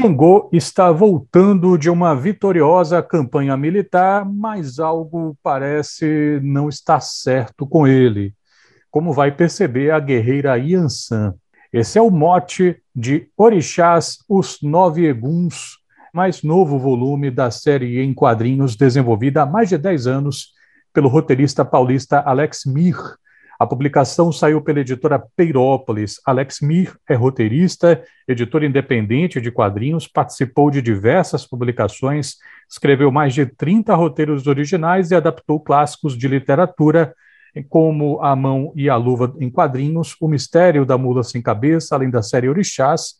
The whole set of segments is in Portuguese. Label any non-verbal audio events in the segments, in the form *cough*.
Xangô está voltando de uma vitoriosa campanha militar, mas algo parece não estar certo com ele, como vai perceber a guerreira Yansan. Esse é o mote de Orixás, os Nove Eguns, mais novo volume da série em quadrinhos desenvolvida há mais de 10 anos pelo roteirista paulista Alex Mir, a publicação saiu pela editora Peirópolis. Alex Mir é roteirista, editor independente de quadrinhos, participou de diversas publicações, escreveu mais de 30 roteiros originais e adaptou clássicos de literatura, como A Mão e a Luva em quadrinhos, O Mistério da Mula Sem Cabeça, além da série Orixás.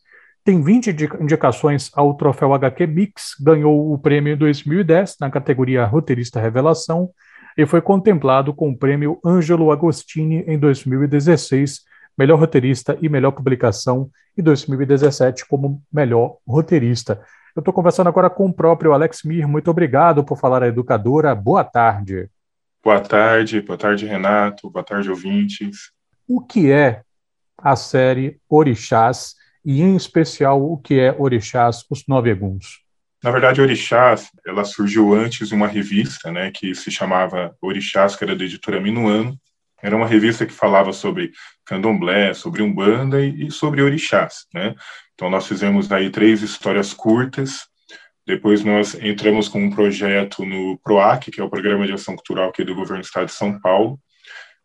Tem 20 indicações ao troféu HQ Mix, ganhou o prêmio em 2010 na categoria Roteirista Revelação e foi contemplado com o prêmio Ângelo Agostini em 2016, melhor roteirista e melhor publicação, e 2017 como melhor roteirista. Eu estou conversando agora com o próprio Alex Mir. Muito obrigado por falar a educadora. Boa tarde. Boa tarde, boa tarde, Renato. Boa tarde, ouvintes. O que é a série Orixás e, em especial, o que é Orixás, os Nove Eguns? Na verdade, Orixás, ela surgiu antes de uma revista, né, que se chamava Orixás, que era da editora Minuano. Era uma revista que falava sobre candomblé, sobre umbanda e, sobre orixás, né? Então nós fizemos aí três histórias curtas. Depois nós entramos com um projeto no PROAC, que é o Programa de Ação Cultural aqui do Governo do Estado de São Paulo,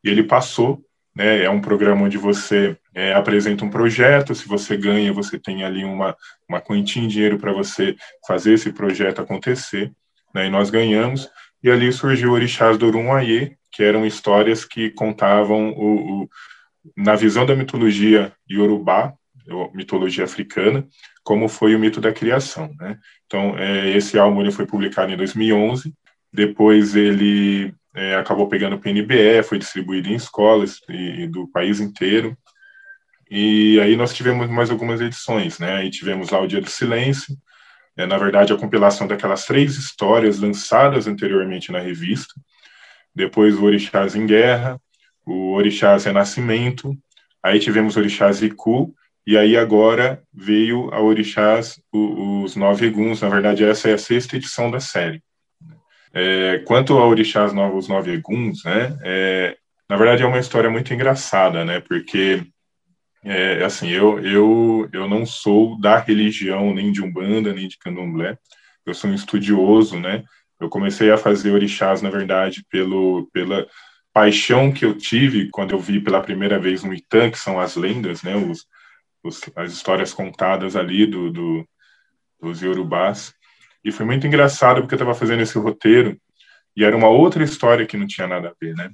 e ele passou né? É um programa onde você é, apresenta um projeto, se você ganha, você tem ali uma, uma quantia em dinheiro para você fazer esse projeto acontecer, né? E nós ganhamos, e ali surgiu Orixás do Urumaiê, que eram histórias que contavam o, o, na visão da mitologia iorubá, mitologia africana, como foi o mito da criação, né? Então, é, esse álbum ele foi publicado em 2011, depois ele é, acabou pegando o PNBE, foi distribuído em escolas e, do país inteiro. E aí nós tivemos mais algumas edições, né? Aí tivemos lá o Dia do Silêncio, é, na verdade a compilação daquelas três histórias lançadas anteriormente na revista. Depois o Orixás em Guerra, o Orixás Renascimento, aí tivemos o Orixás Iku, e aí agora veio a Orixás, os Nove Eguns, na verdade essa é a sexta edição da série. É, quanto a Orixás Novos Nove Eguns, né, é, na verdade é uma história muito engraçada, né, porque, é, assim, eu, eu, eu não sou da religião nem de Umbanda, nem de Candomblé, eu sou um estudioso, né, eu comecei a fazer Orixás, na verdade, pelo, pela paixão que eu tive quando eu vi pela primeira vez no Itã, que são as lendas, né, os, os as histórias contadas ali do, do dos Yorubás, e foi muito engraçado porque eu estava fazendo esse roteiro e era uma outra história que não tinha nada a ver, né,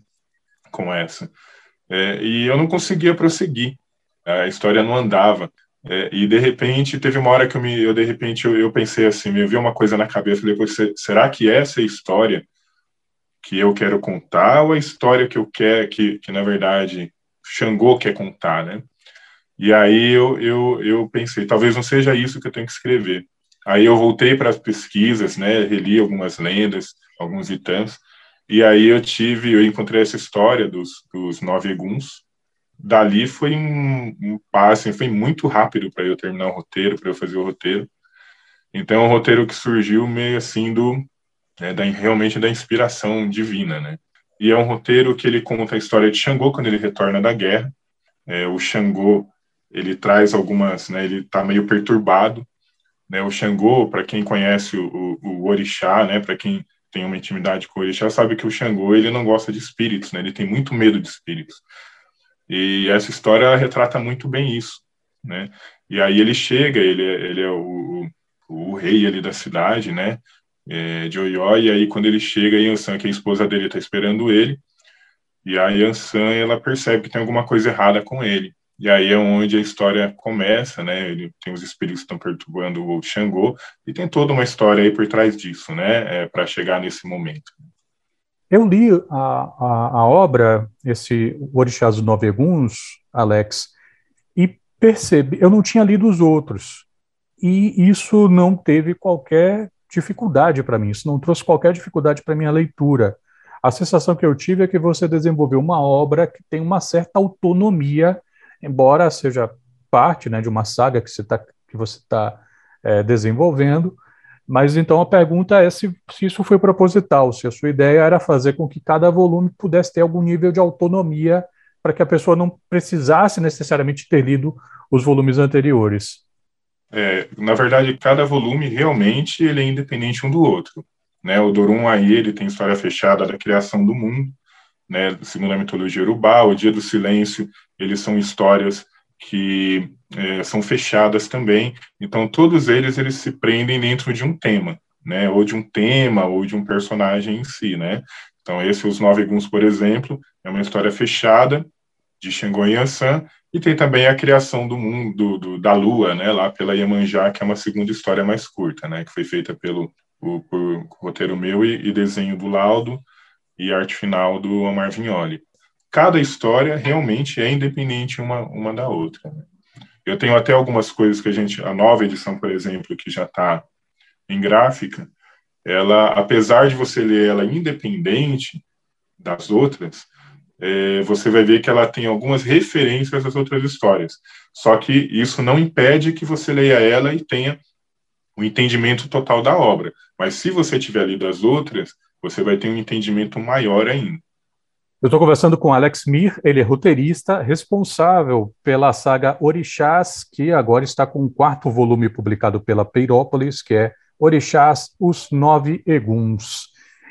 com essa. É, e eu não conseguia prosseguir. A história não andava. É, e de repente teve uma hora que eu me, eu de repente eu, eu pensei assim, me veio uma coisa na cabeça depois, será que essa é a história que eu quero contar ou a história que eu quero que, que na verdade Xangô quer contar, né? E aí eu, eu, eu pensei, talvez não seja isso que eu tenho que escrever. Aí eu voltei para as pesquisas, né, reli algumas lendas, alguns itãs, e aí eu tive, eu encontrei essa história dos, dos nove eguns. Dali foi um, um passe, foi muito rápido para eu terminar o roteiro, para eu fazer o roteiro. Então, é um roteiro que surgiu meio assim do, né, da, realmente da inspiração divina, né? E é um roteiro que ele conta a história de Xangô quando ele retorna da guerra. É, o Xangô, ele traz algumas, né, ele está meio perturbado, né, o Xangô, para quem conhece o, o, o orixá, né, para quem tem uma intimidade com o orixá, sabe que o Xangô ele não gosta de espíritos, né, ele tem muito medo de espíritos. E essa história retrata muito bem isso. Né? E aí ele chega, ele, é, ele é o, o, o rei ali da cidade, né, é, de Oió, e aí quando ele chega, a Yansan, que é a esposa dele, está esperando ele, e a Yansan, ela percebe que tem alguma coisa errada com ele. E aí é onde a história começa, né? Ele tem os espíritos que estão perturbando o Xangô e tem toda uma história aí por trás disso, né? É, para chegar nesse momento. Eu li a, a, a obra, esse Orixás dos Noveguns, Alex, e percebi, eu não tinha lido os outros, e isso não teve qualquer dificuldade para mim, isso não trouxe qualquer dificuldade para minha leitura. A sensação que eu tive é que você desenvolveu uma obra que tem uma certa autonomia embora seja parte né, de uma saga que você tá, que você está é, desenvolvendo. Mas então a pergunta é se, se, isso foi proposital, se a sua ideia era fazer com que cada volume pudesse ter algum nível de autonomia para que a pessoa não precisasse necessariamente ter lido os volumes anteriores. É, na verdade, cada volume realmente ele é independente um do outro. Né? O Dorum aí ele tem história fechada da criação do mundo, né? segundo a mitologia urubá, o Dia do Silêncio, eles são histórias que é, são fechadas também. Então, todos eles eles se prendem dentro de um tema, né? ou de um tema, ou de um personagem em si. Né? Então, esse Os Nove Guns, por exemplo, é uma história fechada de Xangô e Yansan, e tem também a criação do mundo, do, da Lua, né, lá pela Iemanjá, que é uma segunda história mais curta, né, que foi feita pelo o, por roteiro meu e, e, desenho do Laudo e arte final do Omar Vignoli. Cada história realmente é independente uma, uma da outra. Né? Eu tenho até algumas coisas que a gente, a nova edição, por exemplo, que já está em gráfica, ela, apesar de você ler ela independente das outras, é, você vai ver que ela tem algumas referências às outras histórias. Só que isso não impede que você leia ela e tenha o entendimento total da obra. Mas se você tiver lido as outras, você vai ter um entendimento maior ainda. Eu estou conversando com Alex Mir, ele é roteirista, responsável pela saga Orixás, que agora está com o quarto volume publicado pela Peirópolis, que é Orixás, os Nove Eguns.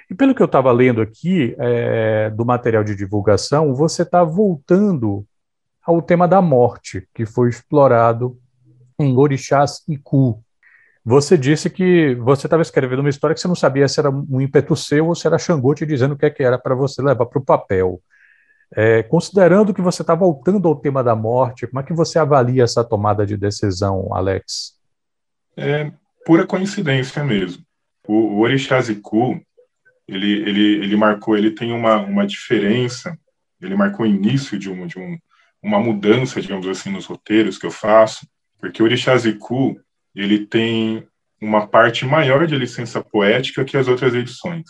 E pelo que eu estava lendo aqui é, do material de divulgação, você está voltando ao tema da morte, que foi explorado em Orixás e Ku. Você disse que você estava escrevendo uma história que você não sabia se era um ímpeto seu ou se era Xangô te dizendo o que, é que era para você levar para o papel. É, considerando que você está voltando ao tema da morte, como é que você avalia essa tomada de decisão, Alex? É pura coincidência mesmo. O, o Orixás Ku, ele, ele, ele marcou, ele tem uma, uma diferença, ele marcou o início de, um, de um, uma mudança, digamos assim, nos roteiros que eu faço, porque o Orixaziku, ele tem uma parte maior de licença poética que as outras edições.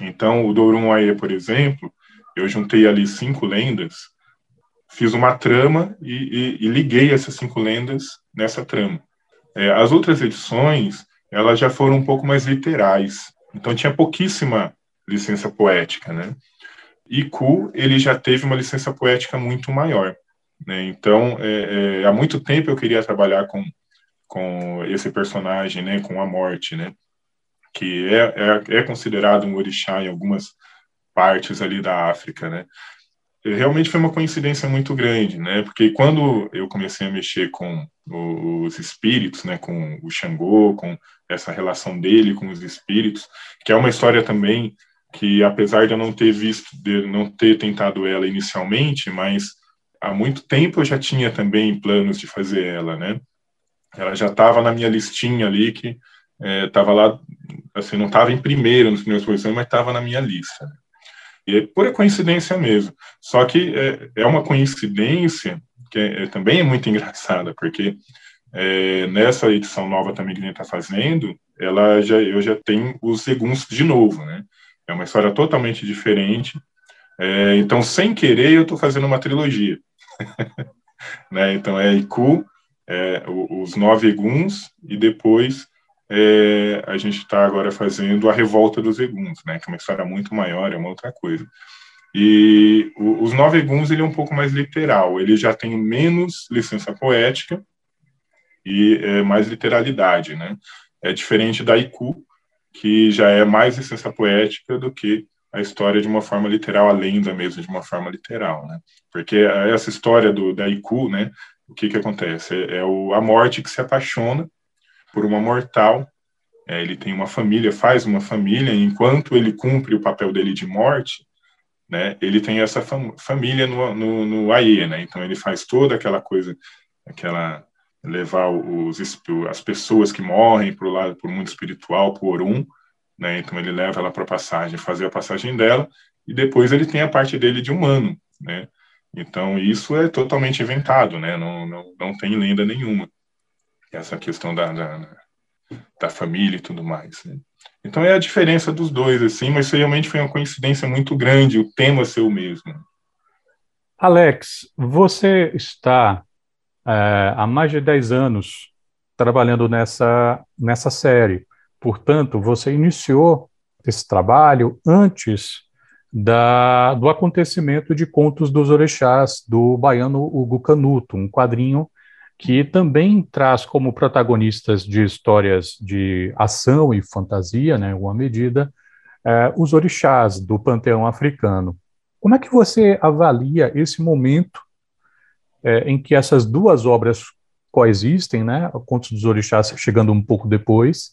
Então, o Dorum Aie, por exemplo, eu juntei ali cinco lendas, fiz uma trama e, e, e liguei essas cinco lendas nessa trama. É, as outras edições, elas já foram um pouco mais literais. Então tinha pouquíssima licença poética, né? E Ku, ele já teve uma licença poética muito maior, né? Então, é, é, há muito tempo eu queria trabalhar com com esse personagem, né, com a morte, né, que é, é, é considerado um orixá em algumas partes ali da África, né. Realmente foi uma coincidência muito grande, né, porque quando eu comecei a mexer com os espíritos, né, com o Xangô, com essa relação dele com os espíritos, que é uma história também que, apesar de eu não ter visto, de não ter tentado ela inicialmente, mas há muito tempo eu já tinha também planos de fazer ela, né? Ela já estava na minha listinha ali, que estava é, lá, assim, não estava em primeiro nas primeiras posições, mas estava na minha lista. E é pura coincidência mesmo. Só que é, é uma coincidência que é, é também é muito *laughs* engraçada, porque é, nessa edição nova também que a gente está fazendo, ela já, eu já tenho os segundos de novo, né? É uma história totalmente diferente. É, então, sem querer, eu estou fazendo uma trilogia. *laughs* né? Então, é Iku, é, os Nove Eguns, e depois é, a gente está agora fazendo a Revolta dos Eguns, né? Que é uma história muito maior, é uma outra coisa. E o, os Nove Eguns, ele é um pouco mais literal. Ele já tem menos licença poética, e é, mais literalidade, né? É diferente da Iku, que já é mais licença poética do que a história de uma forma literal, a lenda mesmo de uma forma literal, né? Porque essa história do da Iku, né? O que que acontece? É, é o, a morte que se apaixona por uma mortal. É, ele tem uma família, faz uma família, e enquanto ele cumpre o papel dele de morte, né? Ele tem essa fam família no, no, no Aie, né? Então ele faz toda aquela coisa, aquela levar os, as pessoas que morrem para o lado por mundo espiritual, por um, né? Então ele leva ela para a passagem, fazer a passagem dela e depois ele tem a parte dele de humano, né? Então isso é totalmente inventado, né? Não, não, não tem lenda nenhuma essa questão da, da, da família e tudo mais. Né? Então é a diferença dos dois, assim, mas realmente foi uma coincidência muito grande o tema ser o mesmo. Alex, você está é, há mais de 10 anos trabalhando nessa, nessa série. Portanto, você iniciou esse trabalho antes da, do acontecimento de Contos dos Orixás, do baiano Hugo Canuto, um quadrinho que também traz como protagonistas de histórias de ação e fantasia, né, uma medida, é, os orixás do panteão africano. Como é que você avalia esse momento é, em que essas duas obras coexistem, né, Contos dos Orixás chegando um pouco depois,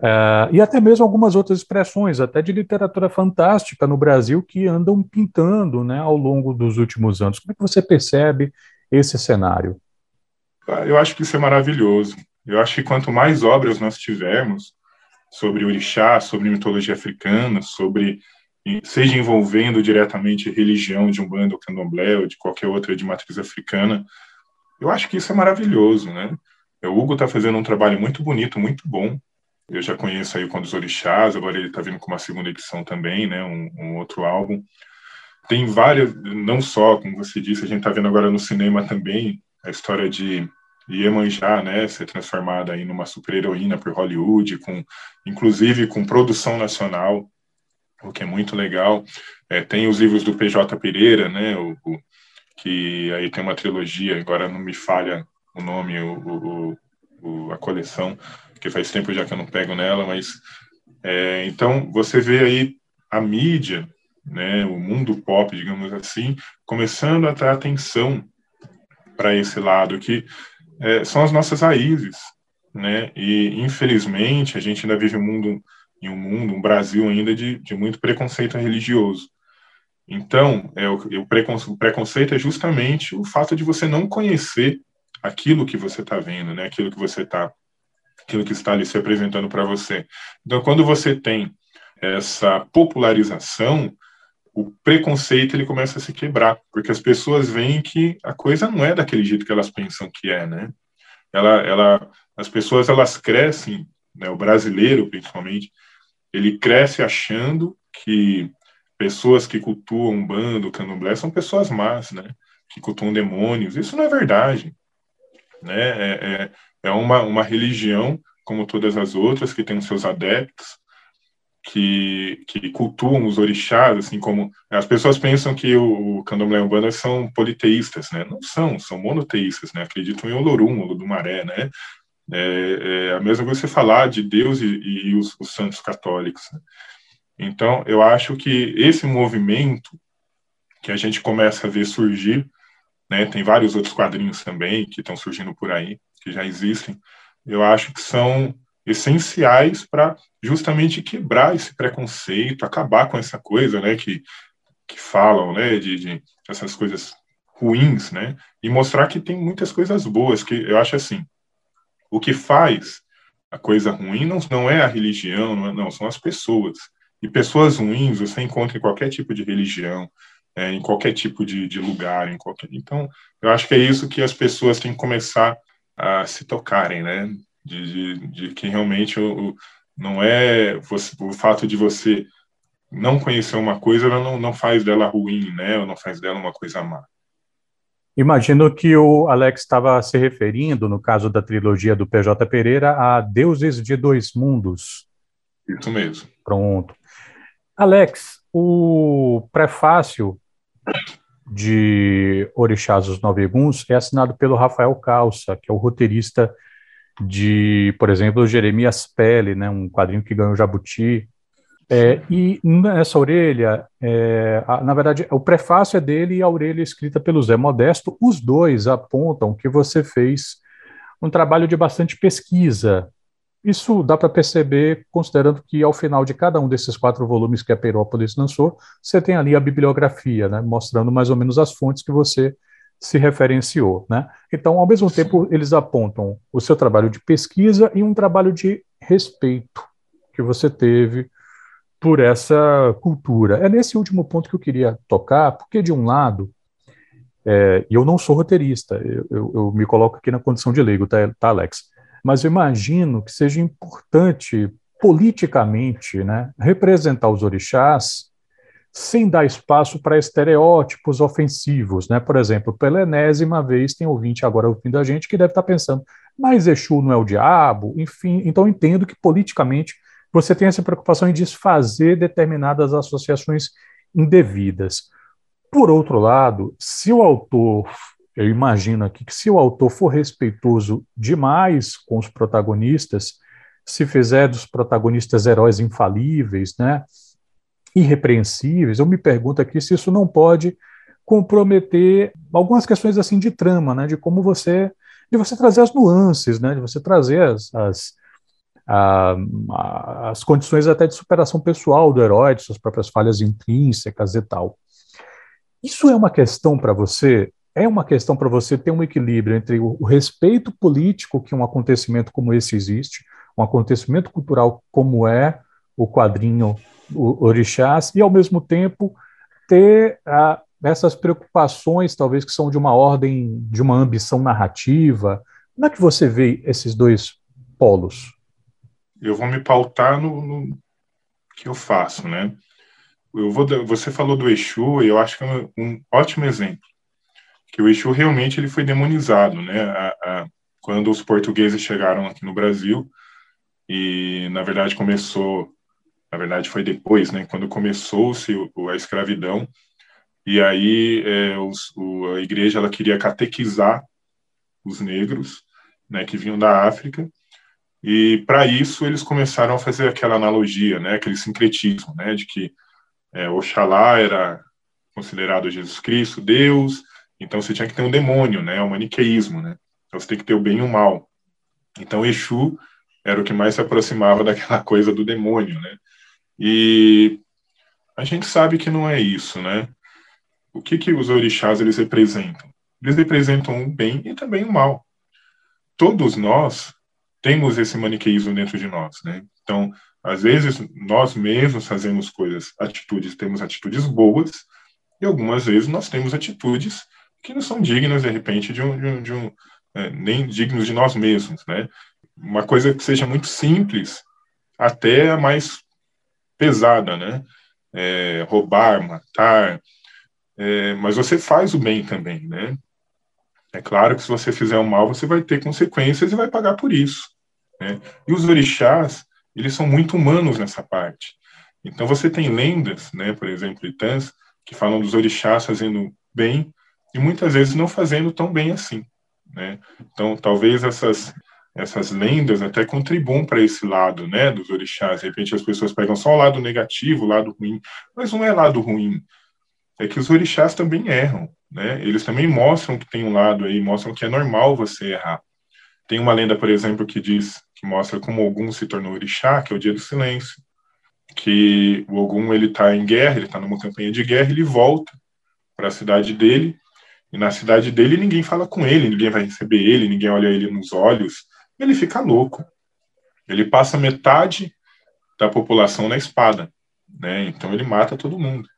Uh, e até mesmo algumas outras expressões, até de literatura fantástica no Brasil, que andam pintando né, ao longo dos últimos anos. Como é que você percebe esse cenário? Ah, eu acho que isso é maravilhoso. Eu acho que quanto mais obras nós tivermos sobre orixá, sobre mitologia africana, sobre seja envolvendo diretamente religião de um bando candomblé ou de qualquer outra de matriz africana, eu acho que isso é maravilhoso, né? O Hugo está fazendo um trabalho muito bonito, muito bom, eu já conheço aí o Contos Orixás, agora ele está vindo com uma segunda edição também, né, um, um, outro álbum. Tem várias, não só, como você disse, a gente está vendo agora no cinema também a história de Iemanjá, né, ser transformada aí numa super-heroína por Hollywood, com, inclusive com produção nacional, o que é muito legal. É, tem os livros do PJ Pereira, né, o, o, que aí tem uma trilogia, agora não me falha o nome, o, o, a coleção, porque faz tempo já que eu não pego nela, mas é, então você vê aí a mídia, né, o mundo pop, digamos assim, começando a ter atenção para esse lado que é, são as nossas raízes, né? E infelizmente a gente ainda vive um mundo em um mundo, um Brasil ainda de, de muito preconceito religioso. Então, é, o, o preconceito é justamente o fato de você não conhecer aquilo que você está vendo, né? Aquilo que você está aquilo que está ali se apresentando para você. Então, quando você tem essa popularização, o preconceito ele começa a se quebrar, porque as pessoas veem que a coisa não é daquele jeito que elas pensam que é, né? Ela, ela, as pessoas elas crescem, né, o brasileiro principalmente, ele cresce achando que pessoas que cultuam bando, candomblé, são pessoas más, né? Que cultuam demônios. Isso não é verdade, né? É, é, é uma, uma religião, como todas as outras, que tem os seus adeptos, que, que cultuam os orixás, assim como as pessoas pensam que o, o candomblé umbanda são politeístas, né? Não são, são monoteístas, né? Acreditam em Olorum, Olodumaré, né? É, é a mesma coisa você falar de Deus e, e os, os, santos católicos. Né? Então, eu acho que esse movimento que a gente começa a ver surgir, né? Tem vários outros quadrinhos também que estão surgindo por aí, que já existem, eu acho que são essenciais para justamente quebrar esse preconceito, acabar com essa coisa, né, que, que falam, né, de, de essas coisas ruins, né, e mostrar que tem muitas coisas boas, que eu acho assim, o que faz a coisa ruim não, não é a religião, não, é, não são as pessoas. E pessoas ruins você encontra em qualquer tipo de religião, é, em qualquer tipo de, de lugar, em qualquer. Então, eu acho que é isso que as pessoas têm que começar a se tocarem, né? De, de, de que realmente o, o, não é você, o fato de você não conhecer uma coisa, ela não, não faz dela ruim, né? Ou não faz dela uma coisa má. Imagino que o Alex estava se referindo, no caso da trilogia do PJ Pereira, a Deuses de Dois Mundos. Isso mesmo. Pronto. Alex, o prefácio de Orixás dos Nove Eguns é assinado pelo Rafael Calça, que é o roteirista de, por exemplo, Jeremias Pele, né, um quadrinho que ganhou Jabuti. É, e nessa orelha, é, a, na verdade, o prefácio é dele e a orelha é escrita pelo Zé Modesto. Os dois apontam que você fez um trabalho de bastante pesquisa isso dá para perceber, considerando que ao final de cada um desses quatro volumes que a Perópolis lançou, você tem ali a bibliografia, né, mostrando mais ou menos as fontes que você se referenciou. Né? Então, ao mesmo tempo, eles apontam o seu trabalho de pesquisa e um trabalho de respeito que você teve por essa cultura. É nesse último ponto que eu queria tocar, porque, de um lado, é, e eu não sou roteirista, eu, eu, eu, me coloco aqui na condição de leigo, tá, tá Alex? Mas imagino que seja importante politicamente né, representar os orixás sem dar espaço para estereótipos ofensivos, né? Por exemplo, pela enésima vez tem ouvinte agora ouvindo a gente que deve estar pensando, mas Exu não é o diabo? Enfim, então entendo que politicamente você tem essa preocupação em desfazer determinadas associações indevidas. Por outro lado, se o autor, eu imagino aqui que se o autor for respeitoso demais com os protagonistas, se fizer dos protagonistas heróis infalíveis, né? irrepreensíveis, eu me pergunto aqui se isso não pode comprometer algumas questões assim de trama, né, de como você, de você trazer as nuances, né, de você trazer as, as, a, a, as condições até de superação pessoal do herói, de suas próprias falhas intrínsecas e tal. Isso é uma questão para você? É uma questão para você ter um equilíbrio entre o, o respeito político que um acontecimento como esse existe, um acontecimento cultural como é o quadrinho orixás e, ao mesmo tempo, ter ah, essas preocupações, talvez que são de uma ordem, de uma ambição narrativa. Como é que você vê esses dois polos? Eu vou me pautar no, no que eu faço, né? Eu vou, você falou do Exu, e eu acho que é um, ótimo exemplo. Que o Exu realmente ele foi demonizado, né? A, a, quando os portugueses chegaram aqui no Brasil, e na verdade começou na verdade foi depois, né, quando começou-se a escravidão, e aí é, os, o, a igreja ela queria catequizar os negros, né, que vinham da África, e para isso eles começaram a fazer aquela analogia, né, aquele sincretismo, né, de que é, Oxalá era considerado Jesus Cristo, Deus, então você tinha que ter um demônio, né, o maniqueísmo, né, então você tem que ter o bem e o mal. Então Exu era o que mais se aproximava *laughs* daquela coisa do demônio, né, e a gente sabe que não é isso, né? O que, que os orixás eles representam? Eles representam o bem e também o mal. Todos nós temos esse maniqueísmo dentro de nós, né? Então, às vezes, nós mesmos fazemos coisas, atitudes, temos atitudes boas, e algumas vezes nós temos atitudes que não são dignas, de repente, de um, de um, de um é, nem dignos de nós mesmos, né? Uma coisa que seja muito simples, até a mais pesada, né? É, roubar, matar, é, mas você faz o bem também, né? É claro que se você fizer o mal, você vai ter consequências e vai pagar por isso. Né? E os orixás, eles são muito humanos nessa parte. Então você tem lendas, né, por exemplo, itãs, que falam dos orixás fazendo bem e muitas vezes não fazendo tão bem assim. Né? Então talvez essas essas lendas até contribuem para esse lado, né, dos orixás. De repente as pessoas pegam só o lado negativo, o lado ruim, mas não é lado ruim. É que os orixás também erram, né? Eles também mostram que tem um lado aí, mostram que é normal você errar. Tem uma lenda, por exemplo, que diz, que mostra como Ogum se tornou orixá, que é o dia do silêncio, que o Ogum ele está em guerra, ele está numa campanha de guerra, ele volta para a cidade dele e na cidade dele ninguém fala com ele, ninguém vai receber ele, ninguém olha ele nos olhos, ele fica louco. Ele passa metade da população na espada, né? Então ele mata todo mundo.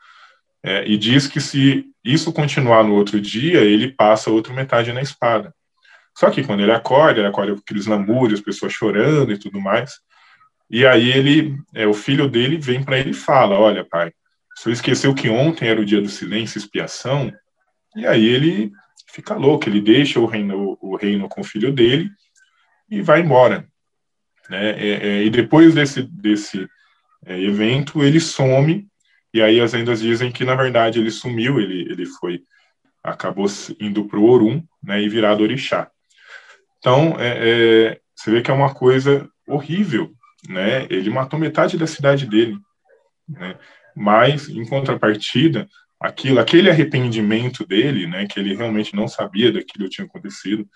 É, e diz que se isso continuar no outro dia, ele passa a outra metade na espada. Só que quando ele acorda, ele acorda com aqueles lamúrios, pessoas chorando e tudo mais. E aí ele, é, o filho dele vem para ele e fala: Olha, pai, senhor esqueceu que ontem era o dia do silêncio expiação? E aí ele fica louco, ele deixa o reino, o reino com o filho dele e vai embora. Né? É, é, e depois desse, desse é, evento, ele some, e aí as lendas dizem que, na verdade, ele sumiu, ele, ele foi, acabou indo para o Orum, né, e virado orixá. Então, é, é, você vê que é uma coisa horrível, né? Ele matou metade da cidade dele, né? Mas, em contrapartida, aquilo, aquele arrependimento dele, né, que ele realmente não sabia daquilo que tinha acontecido,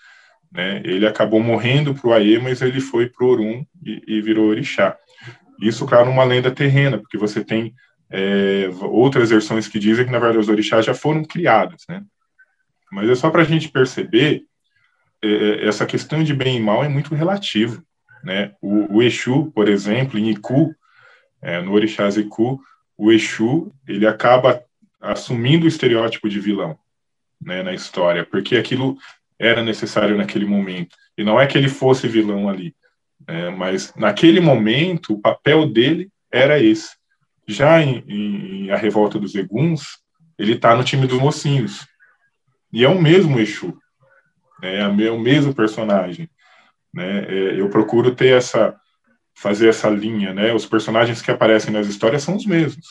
né? Ele acabou morrendo para o Aê, mas ele foi para o Orum e, e, virou orixá. Isso, claro, uma lenda terrena, porque você tem é, outras versões que dizem que, na verdade, os orixás já foram criados. Né? Mas é só para a gente perceber, é, é, essa questão de bem e mal é muito relativo. Né? O, o Exu, por exemplo, em Iku, é, no Orixás Iku, o Exu ele acaba assumindo o estereótipo de vilão né, na história, porque aquilo era necessário naquele momento. E não é que ele fosse vilão ali, né, mas naquele momento o papel dele era esse, Já em, em A Revolta dos Eguns, ele está no time dos mocinhos. E é o mesmo Exu. Né? É o mesmo personagem. Né? É, eu procuro ter essa fazer essa linha, né? Os personagens que aparecem nas histórias são os mesmos,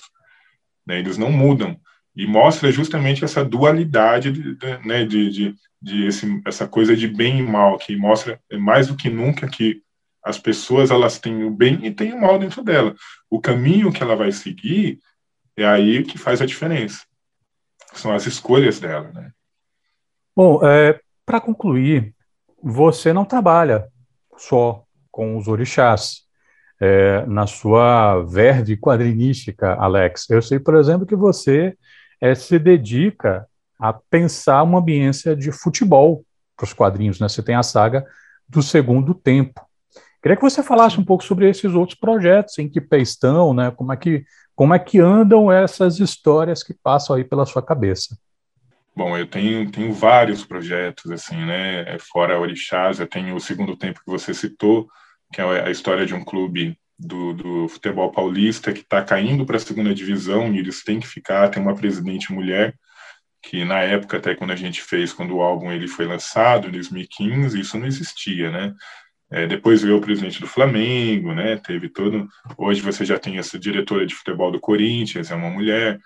né? Eles não mudam e mostra justamente essa dualidade, de, de, né? De, de, de esse, essa coisa de bem e mal que mostra mais do que nunca que as pessoas elas têm o bem e têm o mal dentro dela. O caminho que ela vai seguir é aí que faz a diferença. São as escolhas dela, né? Bom, é, para concluir, você não trabalha só com os orixás. É, na sua verve quadrinística, Alex. Eu sei, por exemplo, que você é, se dedica a pensar uma ambiência de futebol para os quadrinhos. Né? Você tem a saga do segundo tempo. Queria que você falasse um pouco sobre esses outros projetos, em que pé estão, né? como, é que, como é que andam essas histórias que passam aí pela sua cabeça. Bom, eu tenho, tenho vários projetos, assim, né? É, fora Orixás, eu tenho o segundo tempo que você citou, que é a história de um clube do, do futebol paulista que está caindo para a segunda divisão e eles têm que ficar. Tem uma presidente mulher, que na época, até quando a gente fez, quando o álbum ele foi lançado, em 2015, isso não existia, né? É, depois veio o presidente do Flamengo, né? Teve todo. Hoje você já tem essa diretora de futebol do Corinthians, é uma mulher.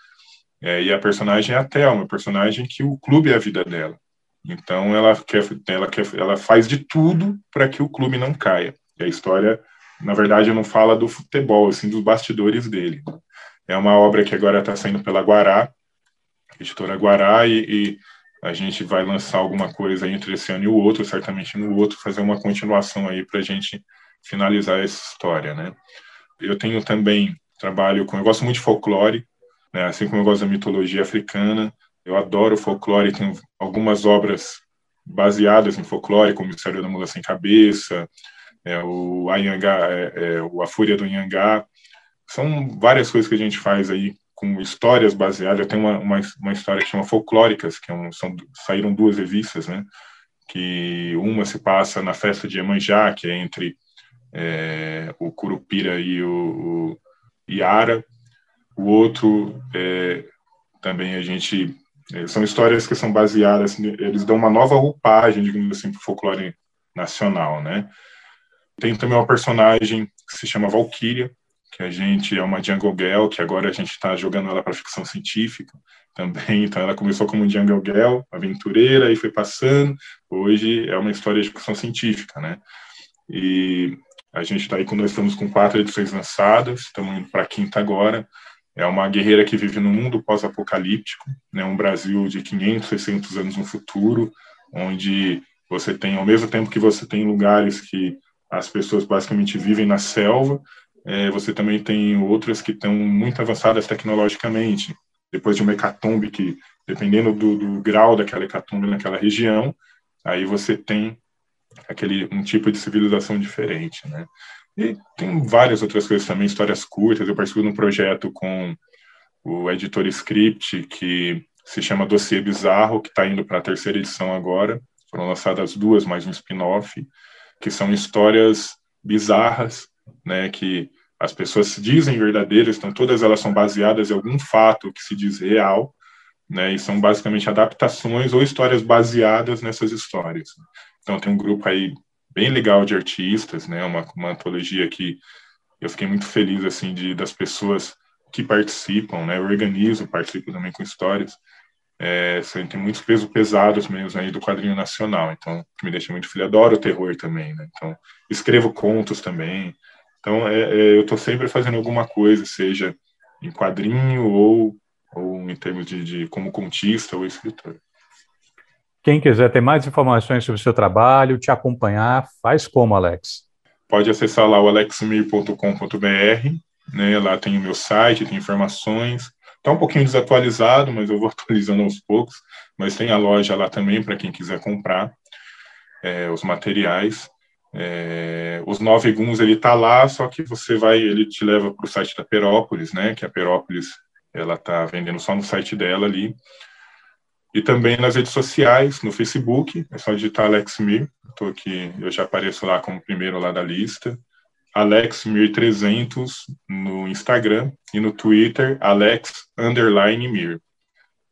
É, e a personagem é a Thelma, personagem que o clube é a vida dela. Então ela quer, ela quer, ela faz de tudo para que o clube não caia. E a história, na verdade, não fala do futebol, assim, dos bastidores dele. É uma obra que agora está saindo pela Guará, editora Guará, e, e, a gente vai lançar alguma coisa entre esse ano e o outro, certamente no outro, fazer uma continuação aí para a gente finalizar essa história, né? Eu tenho também trabalho com, eu gosto muito de folclore, né? Assim como eu gosto da mitologia africana, eu adoro folclore, tenho algumas obras baseadas em folclore, como o Mistério da Mula Sem Cabeça, é, o Anhangá, é, é, A Fúria do Anhangá. São várias coisas que a gente faz aí com histórias baseadas. Eu tenho uma, uma, uma história que chama Folclóricas, que é um, são, saíram duas revistas, né? Que uma se passa na festa de Iemanjá, que é entre é, o Curupira e o, o Iara, o outro é, também a gente é, são histórias que são baseadas, eles dão uma nova roupagem, digamos assim, para o folclore nacional, né? Tem também uma personagem que se chama Valkyria, que a gente é uma Jungle Girl, que agora a gente está jogando ela para ficção científica também. Então ela começou como Jungle Girl, aventureira, e foi passando. Hoje é uma história de ficção científica, né? E a gente está aí, quando nós estamos com quatro edições lançadas, estamos indo para a quinta agora. É uma guerreira que vive num mundo pós-apocalíptico, né, um Brasil de 500, 600 anos no futuro, onde você tem, ao mesmo tempo que você tem lugares que as pessoas basicamente vivem na selva, é, você também tem outras que estão muito avançadas tecnologicamente. Depois de uma hecatombe que, dependendo do, do grau daquela hecatombe naquela região, aí você tem aquele um tipo de civilização diferente, né? E tem várias outras coisas também, histórias curtas. Eu participo de um projeto com o editor Script, que se chama Dossiê Bizarro, que está indo para a terceira edição agora. Foram lançadas duas, mais um spin-off, que são histórias bizarras, né, que as pessoas se dizem verdadeiras, então todas elas são baseadas em algum fato que se diz real, né, e são basicamente adaptações ou histórias baseadas nessas histórias. Então tem um grupo aí bem legal de artistas, né? Uma, uma antologia que eu fiquei muito feliz assim de das pessoas que participam, né? Eu organizo, participo também com histórias. É, tem muitos pesos pesados mesmo aí do quadrinho nacional, então que me deixa muito feliz. Adoro o terror também, né? Então escrevo contos também. Então é, é, eu estou sempre fazendo alguma coisa, seja em quadrinho ou ou em termos de, de como contista ou escritor. Quem quiser ter mais informações sobre o seu trabalho, te acompanhar, faz como, Alex? Pode acessar lá o alexmir.com.br, né? Lá tem o meu site, tem informações. Está um pouquinho desatualizado, mas eu vou *laughs* atualizando aos poucos. Mas tem a loja lá também para quem quiser comprar é, os materiais. É, os nove guns ele está lá, só que você vai, ele te leva para o site da Perópolis, né? Que a Perópolis ela está vendendo só no site dela ali. E também nas redes sociais, no Facebook, é só digitar Alex Mir. Estou aqui, eu já apareço lá como primeiro lá da lista. AlexMir300 no Instagram e no Twitter, Alex Mir.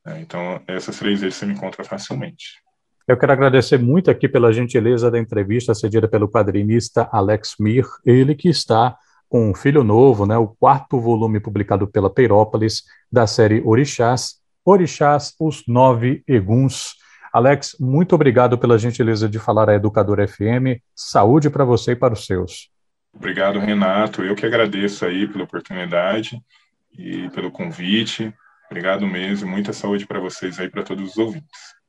É, então, essas três vezes você me encontra facilmente. Eu quero agradecer muito aqui pela gentileza da entrevista cedida pelo quadrinista Alex Mir, ele que está com um filho novo, né, o quarto volume publicado pela Peirópolis da série Orixás, Orixás, os Nove Eguns. Alex, muito obrigado pela gentileza de falar à Educador FM. Saúde para você e para os seus. Obrigado, Renato. Eu que agradeço aí pela oportunidade e pelo convite. Obrigado mesmo. Muita saúde para vocês aí, para todos os ouvintes.